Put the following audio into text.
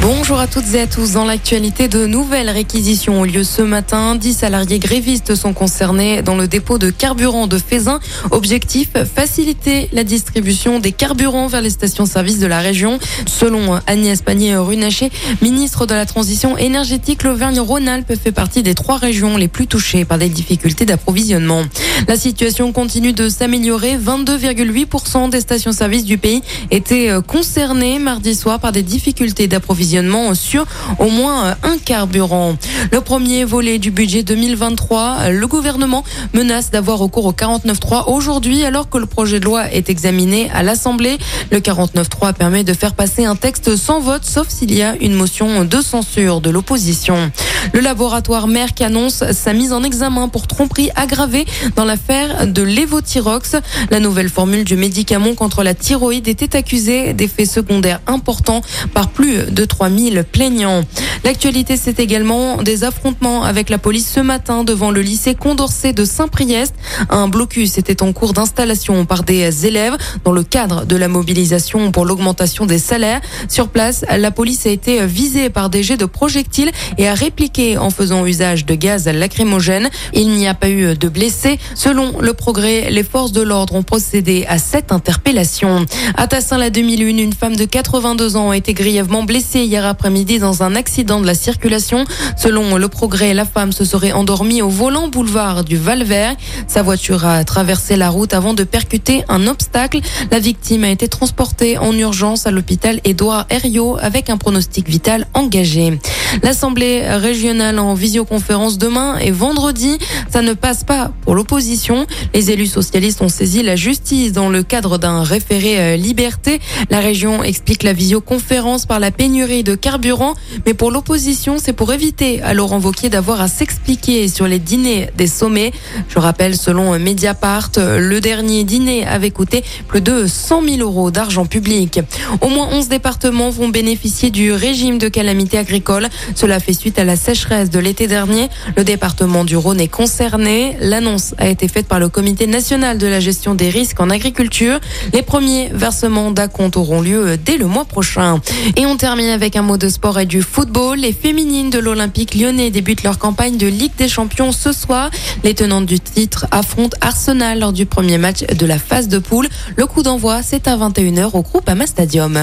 Bonjour à toutes et à tous. Dans l'actualité, de nouvelles réquisitions ont lieu ce matin. Dix salariés grévistes sont concernés dans le dépôt de carburant de Fézin. Objectif, faciliter la distribution des carburants vers les stations-service de la région. Selon Agnès Pannier-Runacher, ministre de la Transition énergétique, l'Auvergne-Rhône-Alpes fait partie des trois régions les plus touchées par des difficultés d'approvisionnement. La situation continue de s'améliorer. 22,8% des stations-service du pays étaient concernées mardi soir par des difficultés d'approvisionnement sur au moins un carburant. Le premier volet du budget 2023, le gouvernement menace d'avoir recours au 49.3 aujourd'hui alors que le projet de loi est examiné à l'Assemblée. Le 49.3 permet de faire passer un texte sans vote sauf s'il y a une motion de censure de l'opposition. Le laboratoire Merck annonce sa mise en examen pour tromperie aggravée dans l'affaire de l'évothyrox. La nouvelle formule du médicament contre la thyroïde était accusée d'effets secondaires importants par plus de 3000 plaignants. L'actualité, c'est également des affrontements avec la police ce matin devant le lycée Condorcet de Saint-Priest. Un blocus était en cours d'installation par des élèves dans le cadre de la mobilisation pour l'augmentation des salaires. Sur place, la police a été visée par des jets de projectiles et a répliqué en faisant usage de gaz lacrymogène. Il n'y a pas eu de blessés. Selon le progrès, les forces de l'ordre ont procédé à cette interpellation. À Tassin, la 2001, une femme de 82 ans a été grièvement blessée hier après-midi dans un accident de la circulation. Selon le progrès, la femme se serait endormie au volant boulevard du Valvert. Sa voiture a traversé la route avant de percuter un obstacle. La victime a été transportée en urgence à l'hôpital Édouard Herriot avec un pronostic vital engagé. L'Assemblée régionale en visioconférence demain et vendredi. Ça ne passe pas pour l'opposition. Les élus socialistes ont saisi la justice dans le cadre d'un référé liberté. La région explique la visioconférence par la pénurie de carburant. Mais pour l'opposition, c'est pour éviter à Laurent Wauquiez d'avoir à s'expliquer sur les dîners des sommets. Je rappelle, selon Mediapart, le dernier dîner avait coûté plus de 100 000 euros d'argent public. Au moins 11 départements vont bénéficier du régime de calamité agricole. Cela fait suite à la sécheresse de l'été dernier. Le département du Rhône est concerné. L'annonce a été faite par le Comité national de la gestion des risques en agriculture. Les premiers versements d'acompte auront lieu dès le mois prochain. Et on termine avec un mot de sport et du football. Les féminines de l'Olympique lyonnais débutent leur campagne de Ligue des Champions ce soir. Les tenantes du titre affrontent Arsenal lors du premier match de la phase de poule. Le coup d'envoi, c'est à 21h au groupe Ama Stadium.